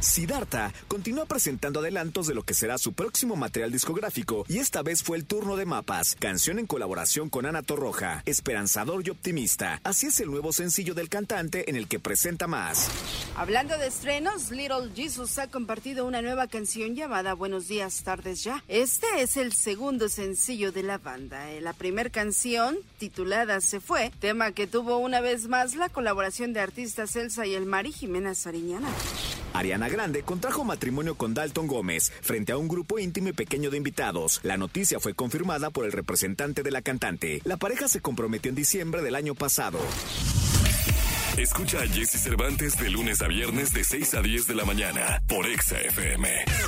Siddhartha continúa presentando adelantos de lo que será su próximo material discográfico y esta vez fue el turno de Mapas, canción en colaboración con Ana Torroja, esperanzador y optimista. Así es el nuevo sencillo del cantante en el que presenta más. Hablando de estrenos, Little Jesus ha compartido una nueva canción llamada Buenos días, tardes ya. Este es el segundo sencillo de la banda. Eh, La primera canción, titulada Se fue, tema que tuvo una vez más la colaboración de artistas Elsa y el Mari Jimena Sariñana. Ariana Grande contrajo matrimonio con Dalton Gómez frente a un grupo íntimo y pequeño de invitados. La noticia fue confirmada por el representante de la cantante. La pareja se comprometió en diciembre del año pasado. Escucha a Jesse Cervantes de lunes a viernes de 6 a 10 de la mañana por Exa FM.